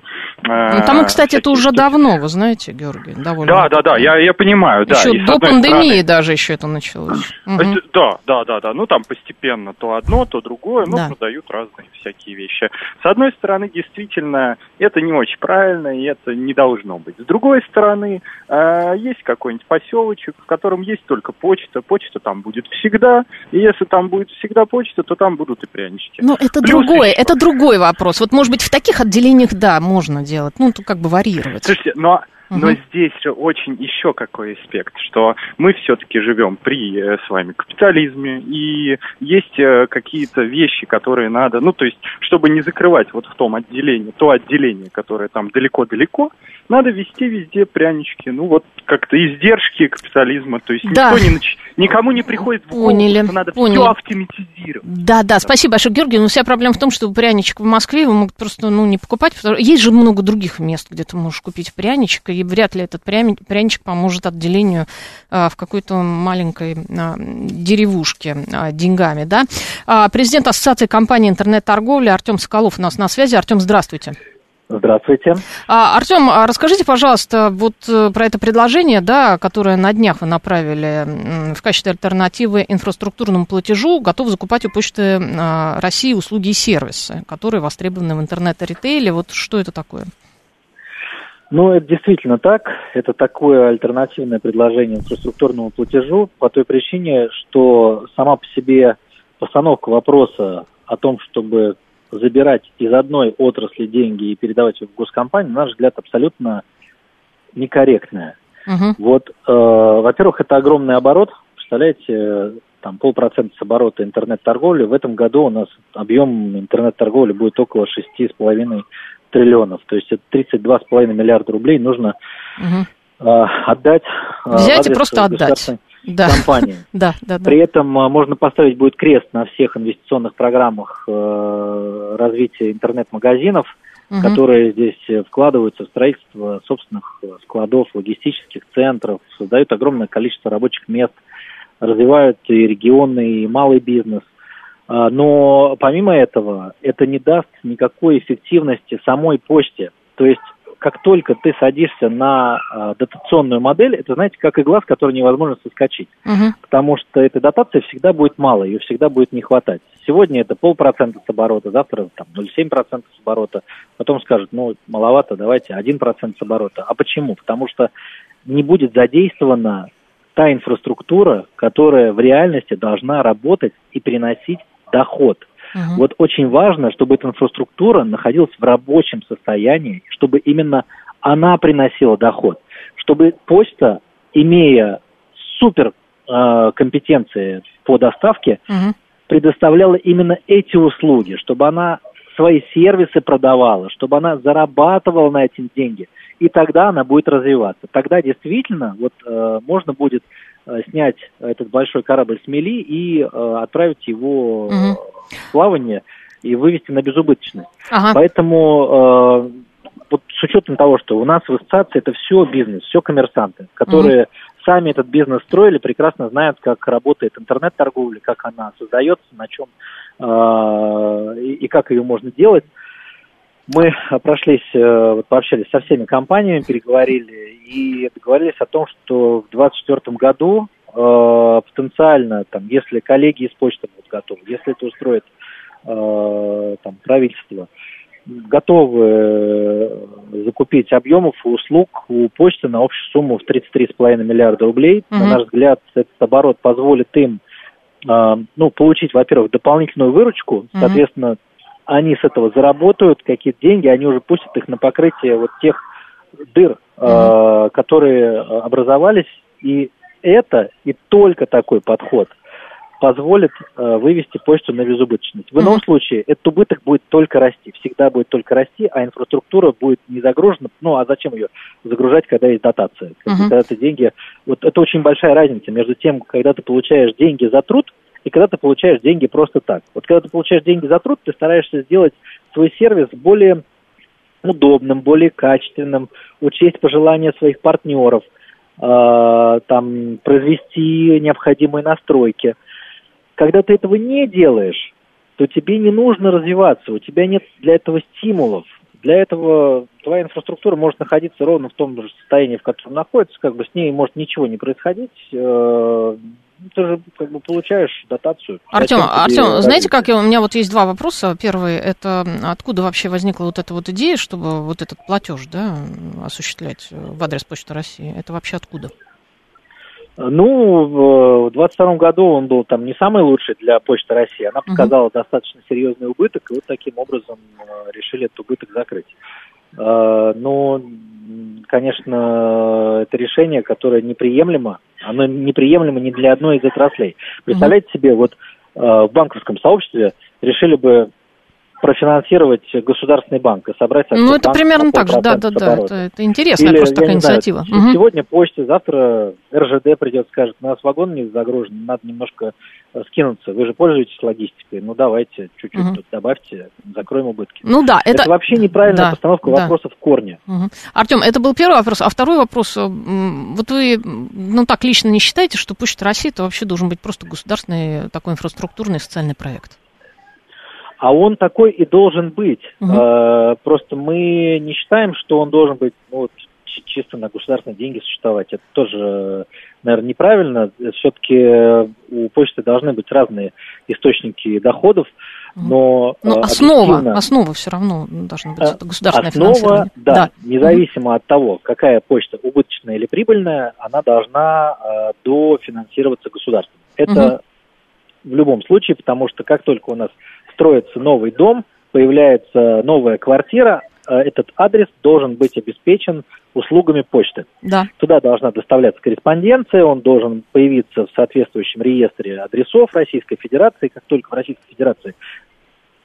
Э, ну, там, кстати, это уже давно, вы знаете, Георгий, довольно. Да, да, да, я, я понимаю, да. Еще и до пандемии стороны... даже еще это началось. Угу. Да, да, да, да. Ну, там постепенно то одно, то другое, но да. продают разные всякие вещи. С одной стороны, действительно, это не очень правильно, и это не должно быть. С другой стороны, э, есть какой-нибудь поселочек, в котором есть только почта. Почта там будет всегда. И если там будет всегда почта, то там будут и прянички. Но это Плюс другой, еще... это другой вопрос. Вот, может быть, в таких отделениях, да, можно делать. Ну, как бы варьировать. Слушайте, но но здесь же очень еще какой аспект, что мы все-таки живем при э, с вами капитализме, и есть э, какие-то вещи, которые надо, ну, то есть, чтобы не закрывать вот в том отделении, то отделение, которое там далеко-далеко, надо вести везде прянички. Ну, вот как-то издержки капитализма, то есть да. никто не нач... никому не приходит в голову, Поняли. что надо Поняли. все автоматизировать. Да, да, спасибо большое, Георгий. Но вся проблема в том, что пряничек в Москве вы могут просто ну, не покупать. Потому... Есть же много других мест, где ты можешь купить пряничек, и вряд ли этот пряничек поможет отделению а, в какой-то маленькой а, деревушке а, деньгами, да. Президент Ассоциации компаний интернет-торговли Артем Соколов у нас на связи. Артем, здравствуйте. Здравствуйте. А, Артем, расскажите, пожалуйста, вот э, про это предложение, да, которое на днях вы направили в качестве альтернативы инфраструктурному платежу, готов закупать у Почты России услуги и сервисы, которые востребованы в интернет-ритейле. Вот что это такое? Ну, это действительно так. Это такое альтернативное предложение инфраструктурному платежу по той причине, что сама по себе постановка вопроса о том, чтобы забирать из одной отрасли деньги и передавать их в госкомпанию, на наш взгляд, абсолютно некорректная. Uh-huh. Вот, э, во-первых, это огромный оборот. Представляете, там полпроцента с оборота интернет-торговли. В этом году у нас объем интернет-торговли будет около шести с половиной триллионов. То есть это 32,5 миллиарда рублей нужно э, отдать. Э, Взять и просто отдать да. компании. да, да, да. При этом а, можно поставить будет крест на всех инвестиционных программах э, развития интернет-магазинов, угу. которые здесь э, вкладываются в строительство собственных складов, логистических центров, создают огромное количество рабочих мест, развивают и регионный, и малый бизнес. А, но помимо этого, это не даст никакой эффективности самой почте. То есть как только ты садишься на э, дотационную модель, это, знаете, как игла, с которой невозможно соскочить. Угу. Потому что этой дотации всегда будет мало, ее всегда будет не хватать. Сегодня это полпроцента с оборота, завтра там 0,7% с оборота. Потом скажут, ну, маловато, давайте 1% с оборота. А почему? Потому что не будет задействована та инфраструктура, которая в реальности должна работать и приносить доход. Угу. Вот очень важно, чтобы эта инфраструктура находилась в рабочем состоянии, чтобы именно она приносила доход, чтобы почта, имея супер э, компетенции по доставке, угу. предоставляла именно эти услуги, чтобы она свои сервисы продавала, чтобы она зарабатывала на эти деньги, и тогда она будет развиваться. Тогда действительно вот э, можно будет снять этот большой корабль с мели и э, отправить его угу плавание и вывести на безубыточность. Ага. Поэтому э, вот с учетом того, что у нас в ассоциации это все бизнес, все коммерсанты, которые угу. сами этот бизнес строили, прекрасно знают, как работает интернет-торговля, как она создается, на чем э, и, и как ее можно делать. Мы прошлись, э, вот, пообщались со всеми компаниями, переговорили и договорились о том, что в 2024 году э, потенциально, там, если коллеги из почты будут готовы, если это устроит э, там, правительство, готовы э, закупить объемов и услуг у почты на общую сумму в 33,5 миллиарда рублей. Угу. На наш взгляд, этот оборот позволит им э, ну, получить, во-первых, дополнительную выручку, угу. соответственно, они с этого заработают какие-то деньги, они уже пустят их на покрытие вот тех дыр, э, которые образовались, и это и только такой подход позволит э, вывести почту на безубыточность. В ином mm-hmm. случае этот убыток будет только расти, всегда будет только расти, а инфраструктура будет не загружена. Ну, а зачем ее загружать, когда есть дотация? Mm-hmm. Когда ты деньги... Вот это очень большая разница между тем, когда ты получаешь деньги за труд, и когда ты получаешь деньги просто так. Вот когда ты получаешь деньги за труд, ты стараешься сделать свой сервис более удобным, более качественным, учесть пожелания своих партнеров, э, там, произвести необходимые настройки – когда ты этого не делаешь, то тебе не нужно развиваться, у тебя нет для этого стимулов. Для этого твоя инфраструктура может находиться ровно в том же состоянии, в котором находится, как бы с ней может ничего не происходить. Э, ты же как бы получаешь дотацию. Артем, Артем, знаете, как я, у меня вот есть два вопроса. Первый, это откуда вообще возникла вот эта вот идея, чтобы вот этот платеж, да, осуществлять в адрес Почты России? Это вообще откуда? Ну, в 22 году он был там не самый лучший для Почты России. Она показала uh-huh. достаточно серьезный убыток, и вот таким образом э, решили этот убыток закрыть. Э, но, конечно, это решение, которое неприемлемо. Оно неприемлемо ни для одной из отраслей. Представляете себе, вот э, в банковском сообществе решили бы профинансировать государственный банк и собрать... Ну, это примерно так же, да-да-да, это, это интересная Или, просто такая инициатива. Знаю, угу. Сегодня почте, завтра РЖД придет, скажет, у нас вагон не загружен, надо немножко э, скинуться. Вы же пользуетесь логистикой, ну давайте чуть-чуть угу. тут добавьте, закроем убытки. Ну да, это... Это вообще неправильная да, постановка да. вопроса в корне. Угу. Артем, это был первый вопрос. А второй вопрос, э, вот вы, ну так лично не считаете, что Почта России это вообще должен быть просто государственный такой инфраструктурный социальный проект? А он такой и должен быть. Угу. Э, просто мы не считаем, что он должен быть ну, вот, чисто на государственные деньги существовать. Это тоже, наверное, неправильно. Все-таки у почты должны быть разные источники доходов. Но, ну, основа, основа все равно должна быть это государственное основа, финансирование. Да, да. независимо от того, какая почта убыточная или прибыльная, она должна э, дофинансироваться государством. Это mm в любом случае, потому что как только у нас строится новый дом, появляется новая квартира, э, этот адрес должен быть обеспечен услугами почты. Да. Туда должна доставляться корреспонденция, он должен появиться в соответствующем реестре адресов Российской Федерации. Как только в Российской Федерации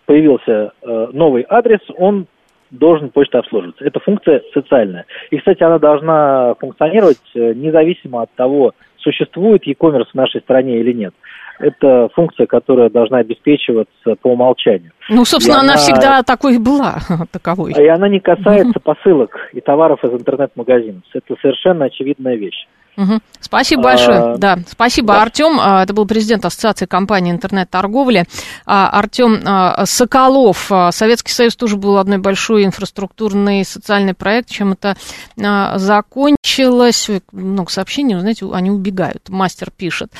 появился э, новый адрес, он должен почта обслуживаться. Это функция социальная. И, кстати, она должна функционировать э, независимо от того, существует e-commerce в нашей стране или нет это функция, которая должна обеспечиваться по умолчанию. Ну, собственно, она, она всегда такой была, таковой. И она не касается посылок и товаров из интернет-магазинов. Это совершенно очевидная вещь. Угу. Спасибо большое. А, да, спасибо, да. Артем. А, это был президент Ассоциации компаний интернет-торговли. А, Артем Соколов. Советский Союз тоже был одной большой инфраструктурный социальный проект. Чем это закончилось? Много сообщений, знаете, они убегают. Мастер пишет.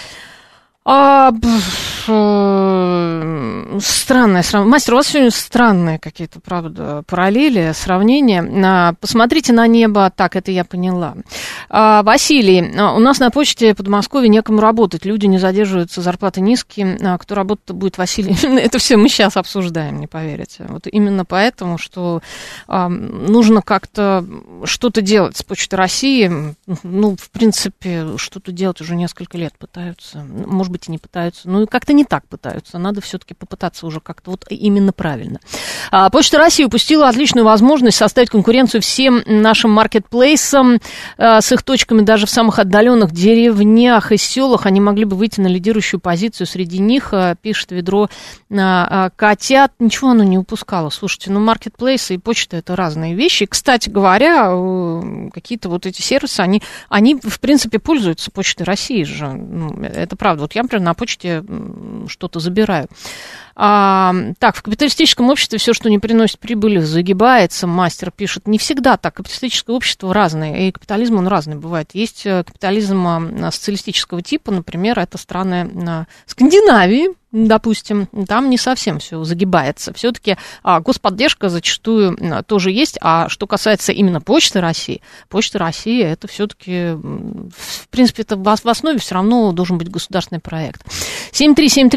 А, э, странное сравнение. Мастер, у вас сегодня странные какие-то, правда, параллели, сравнения. А, посмотрите на небо. Так, это я поняла. А, Василий, а, у нас на почте Подмосковья некому работать. Люди не задерживаются, зарплаты низкие. А кто работать будет, Василий? это все мы сейчас обсуждаем, не поверите. Вот именно поэтому, что а, нужно как-то что-то делать с Почтой России. Ну, в принципе, что-то делать уже несколько лет пытаются. Может быть, и не пытаются. Ну, и как-то не так пытаются. Надо все-таки попытаться уже как-то вот именно правильно. А, Почта России упустила отличную возможность составить конкуренцию всем нашим маркетплейсам а, с их точками даже в самых отдаленных деревнях и селах. Они могли бы выйти на лидирующую позицию среди них, а, пишет ведро а, котят. Ничего оно не упускало. Слушайте, ну, маркетплейсы и почта это разные вещи. Кстати говоря, какие-то вот эти сервисы, они, они в принципе, пользуются Почтой России же. Ну, это правда. Вот я, например, на почте что-то забираю. А, так, в капиталистическом обществе все, что не приносит прибыли, загибается. Мастер пишет. Не всегда так. Капиталистическое общество разное. И капитализм, он разный бывает. Есть э, капитализм а, социалистического типа, например, это страны а, Скандинавии, допустим, там не совсем все загибается. Все-таки а, господдержка зачастую а, тоже есть. А что касается именно Почты России, Почта России это все-таки, в принципе, это в основе все равно должен быть государственный проект. 7373-948,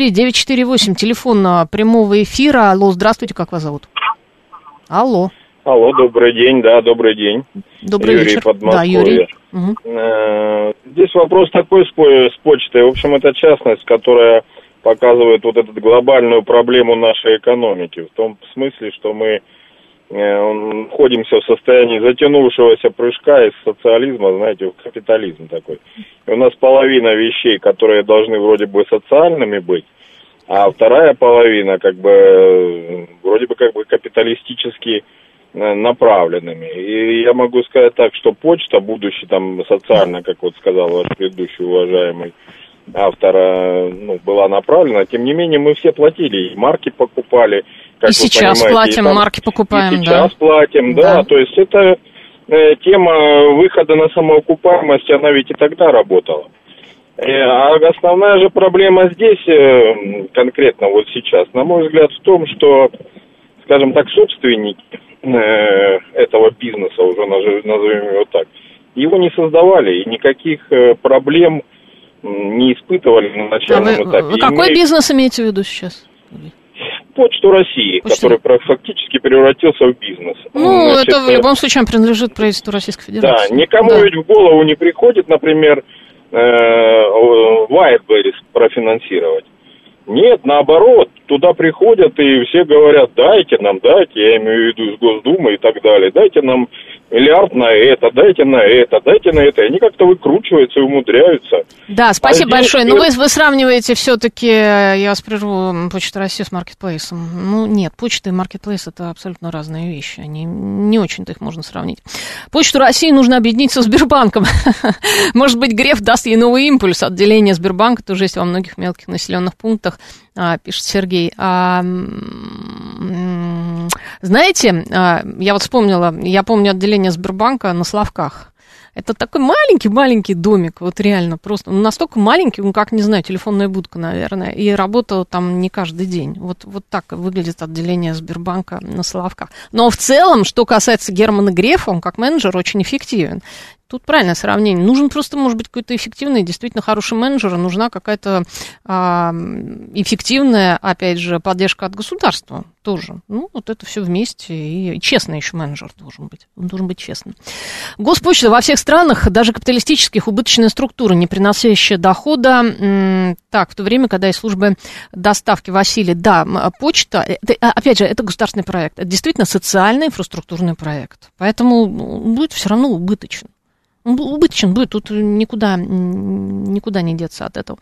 телефон а, прямого эфира. Алло, здравствуйте, как вас зовут? Алло. Алло, добрый день, да, добрый день. Добрый Юрий вечер. Подмосковье. Да, Юрий. Угу. Здесь вопрос такой с, с почтой. В общем, это частность, которая показывает вот эту глобальную проблему нашей экономики. В том смысле, что мы э, находимся в состоянии затянувшегося прыжка из социализма, знаете, в капитализм такой. И у нас половина вещей, которые должны вроде бы социальными быть, а вторая половина как бы вроде бы как бы капиталистически э, направленными. И я могу сказать так, что почта, будучи там социально, как вот сказал ваш предыдущий уважаемый автора ну, была направлена. Тем не менее, мы все платили, и марки покупали. Как и сейчас платим, там, марки покупаем, и сейчас да. платим, да. да. То есть это э, тема выхода на самоокупаемость, она ведь и тогда работала. Э, а основная же проблема здесь, э, конкретно вот сейчас, на мой взгляд, в том, что, скажем так, собственники э, этого бизнеса, уже назовем его так, его не создавали, и никаких проблем не испытывали на начальном а вы, этапе. Вы какой мы... бизнес имеете в виду сейчас? Почту России, Почту... который фактически превратился в бизнес. Ну, Значит, это в любом случае принадлежит правительству Российской Федерации. Да, никому да. ведь в голову не приходит, например, э, Wildberries профинансировать. Нет, наоборот, туда приходят и все говорят, дайте нам, дайте, я имею в виду из Госдумы и так далее, дайте нам миллиард на это, дайте на это, дайте на это. И они как-то выкручиваются и умудряются. Да, спасибо а большое. Но ну, вы, вы сравниваете все-таки, я вас прерву, Почту России с маркетплейсом. Ну, нет, почта и маркетплейс это абсолютно разные вещи. Они не очень-то их можно сравнить. Почту России нужно объединить со Сбербанком. Может быть, Греф даст ей новый импульс. Отделение Сбербанка тоже есть во многих мелких населенных пунктах, а, пишет Сергей. А, знаете, а, я вот вспомнила, я помню отделение Сбербанка на Славках. Это такой маленький-маленький домик, вот реально просто. Ну, настолько маленький, ну, как, не знаю, телефонная будка, наверное. И работал там не каждый день. Вот, вот так выглядит отделение Сбербанка на Славках. Но в целом, что касается Германа Грефа, он как менеджер очень эффективен. Тут правильное сравнение. Нужен просто, может быть, какой-то эффективный, действительно хороший менеджер, нужна какая-то а, эффективная, опять же, поддержка от государства тоже. Ну, вот это все вместе. И честный еще менеджер должен быть. Он должен быть честным. Госпочта во всех странах, даже капиталистических, убыточная структура, не приносящая дохода. Так, в то время, когда есть службы доставки Василий, да, почта, это, а, опять же, это государственный проект. Это действительно социальный инфраструктурный проект. Поэтому ну, будет все равно убыточен. Убыточен будет, тут никуда, никуда не деться от этого.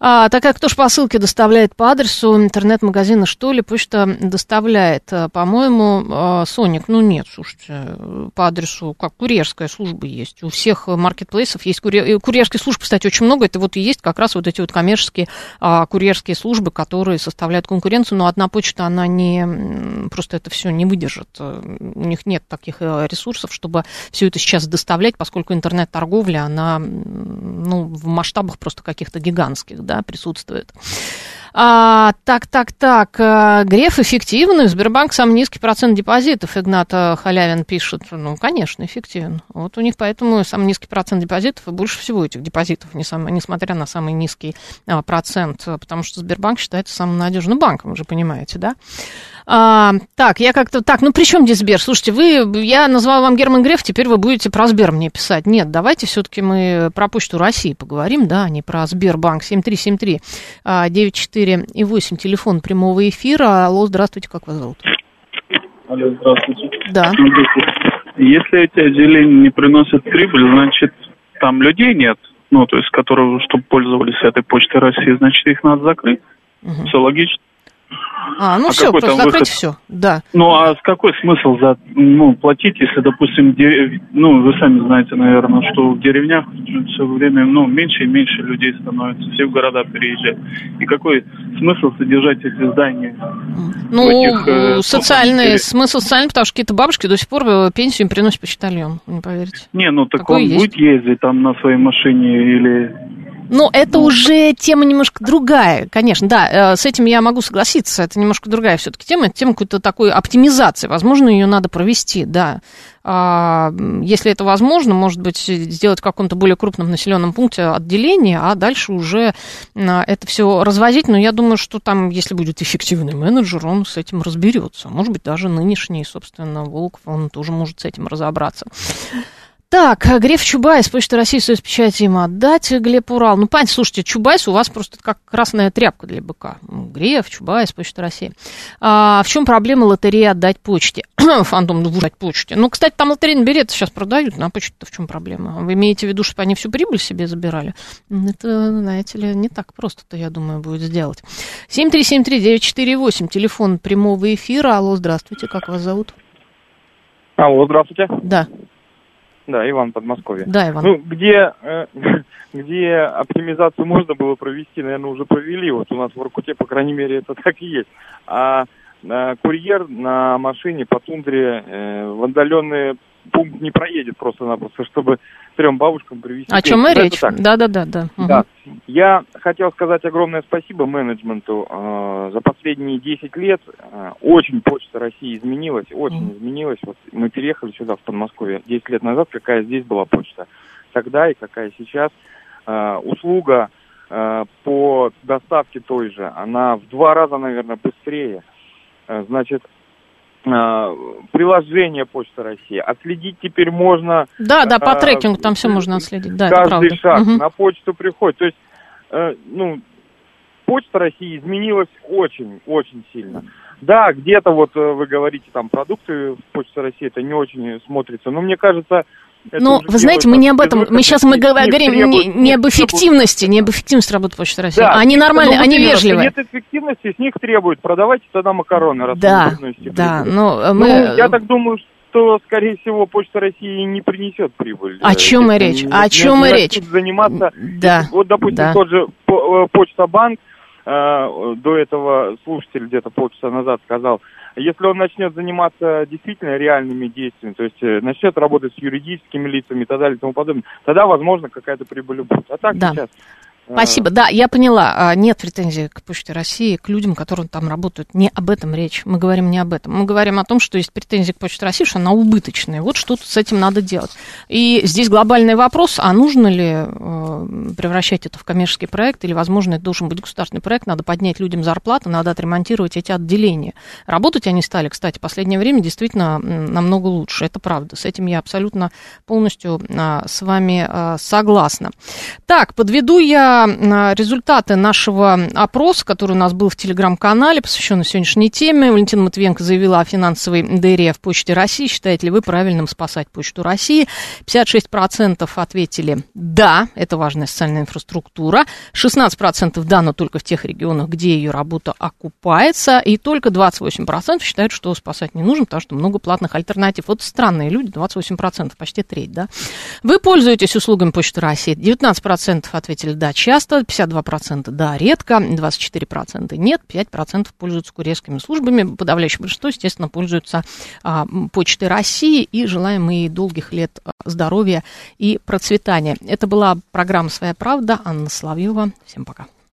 А, так как кто ж посылки доставляет по адресу интернет-магазина, что ли, почта доставляет, а, по-моему, а, Соник, ну нет, слушайте, по адресу, как курьерская служба есть, у всех маркетплейсов есть курьер, курьерские службы, кстати, очень много, это вот и есть как раз вот эти вот коммерческие а, курьерские службы, которые составляют конкуренцию, но одна почта, она не, просто это все не выдержит, у них нет таких э, ресурсов, чтобы все это сейчас доставлять, поскольку интернет-торговля, она, ну, в масштабах просто каких-то гигантских, да, присутствует. А, так, так, так. Э, Греф эффективный. Сбербанк самый низкий процент депозитов. Игнат Халявин пишет. Ну, конечно, эффективен. Вот у них поэтому самый низкий процент депозитов и больше всего этих депозитов, несмотря на самый низкий а, процент, потому что Сбербанк считается самым надежным банком, вы же понимаете, да? А, так, я как-то... Так, ну при чем здесь Сбер? Слушайте, вы... Я назвала вам Герман Греф, теперь вы будете про Сбер мне писать. Нет, давайте все-таки мы про Почту России поговорим, да, а не про Сбербанк. 7373 94 и 8, телефон прямого эфира. Алло, здравствуйте, как вас зовут? Алло, здравствуйте. Да. Если эти отделения не приносят прибыль, значит, там людей нет, ну, то есть, которые, чтобы пользовались этой почтой России, значит, их надо закрыть. Угу. Все логично. А, ну а все, просто закрыть все, да. Ну, а с какой смысл за, ну, платить, если, допустим, дерев... ну, вы сами знаете, наверное, что в деревнях все время, ну, меньше и меньше людей становится, все в города переезжают. И какой смысл содержать эти здания? Ну, этих, э, социальный, смысл социальный, потому что какие-то бабушки до сих пор э, пенсию им приносят почтальон, не поверите. Не, ну, так Такое он есть. будет ездить там на своей машине или ну, это уже тема немножко другая, конечно, да, э, с этим я могу согласиться, это немножко другая все-таки тема, это тема какой-то такой оптимизации, возможно, ее надо провести, да. А, если это возможно, может быть, сделать в каком-то более крупном населенном пункте отделение, а дальше уже это все развозить. Но я думаю, что там, если будет эффективный менеджер, он с этим разберется. Может быть, даже нынешний, собственно, Волков, он тоже может с этим разобраться. Так, Греф Чубайс, Почта России, Союз печати им отдать, Глеб Урал. Ну, понятно, слушайте, Чубайс у вас просто как красная тряпка для быка. Греф, Чубайс, Почта России. А, в чем проблема лотереи отдать почте? Фантом, ну, отдать почте. Ну, кстати, там лотерейные билеты сейчас продают, на почте-то в чем проблема? Вы имеете в виду, чтобы они всю прибыль себе забирали? Это, знаете ли, не так просто-то, я думаю, будет сделать. 7373948, телефон прямого эфира. Алло, здравствуйте, как вас зовут? Алло, здравствуйте. Да. Да, Иван, Подмосковье. Да, Иван. Ну, где, э, где оптимизацию можно было провести, наверное, уже провели. Вот у нас в Воркуте, по крайней мере, это так и есть. А э, курьер на машине по тундре э, в отдаленные пункт не проедет просто-напросто, чтобы трем бабушкам привезти. О чем и речь. Да-да-да. Да. да. Я хотел сказать огромное спасибо менеджменту. Э, за последние 10 лет э, очень Почта России изменилась, очень угу. изменилась. Вот мы переехали сюда, в Подмосковье, 10 лет назад, какая здесь была почта тогда и какая сейчас. Э, услуга по доставке той же, она в два раза, наверное, быстрее. Значит, приложение Почта России. Отследить теперь можно... Да, да, по э, трекингу там все можно отследить. Да, каждый шаг угу. на почту приходит. То есть, э, ну, Почта России изменилась очень, очень сильно. Да, где-то вот вы говорите, там продукты в Почте России это не очень смотрится, но мне кажется, ну, вы знаете, мы не об этом, мы сейчас мы говорим не, не об эффективности, не об эффективности работы Почты России. Да, они нормальные, они вежливые. Нет эффективности, с них требуют, продавайте тогда макароны. Раз да, да, но ну, мы... Ну, я так думаю, что, скорее всего, Почта России не принесет прибыль. О чем и речь? О чем и речь? Заниматься. Да. Вот, допустим, да. тот же э, Почта Банк, э, до этого слушатель где-то полчаса назад сказал, если он начнет заниматься действительно реальными действиями, то есть э, начнет работать с юридическими лицами и так далее и тому подобное, тогда, возможно, какая-то прибыль будет. А так да. сейчас Спасибо. Да, я поняла. А, нет претензий к Почте России, к людям, которые там работают. Не об этом речь. Мы говорим не об этом. Мы говорим о том, что есть претензии к Почте России, что она убыточная. Вот что тут с этим надо делать. И здесь глобальный вопрос, а нужно ли э, превращать это в коммерческий проект, или, возможно, это должен быть государственный проект, надо поднять людям зарплаты, надо отремонтировать эти отделения. Работать они стали, кстати, в последнее время действительно намного лучше. Это правда. С этим я абсолютно полностью а, с вами а, согласна. Так, подведу я результаты нашего опроса, который у нас был в телеграм-канале, посвященный сегодняшней теме. Валентина Матвиенко заявила о финансовой дыре в Почте России. Считаете ли вы правильным спасать Почту России? 56% ответили «да», это важная социальная инфраструктура. 16% «да», но только в тех регионах, где ее работа окупается. И только 28% считают, что спасать не нужно, потому что много платных альтернатив. Вот странные люди, 28%, почти треть, да. Вы пользуетесь услугами Почты России? 19% ответили «да», часто, 52% да, редко, 24% нет, 5% пользуются курьерскими службами, подавляющее большинство, естественно, пользуются а, Почтой России, и желаем ей долгих лет а, здоровья и процветания. Это была программа «Своя правда». Анна Соловьева. Всем пока.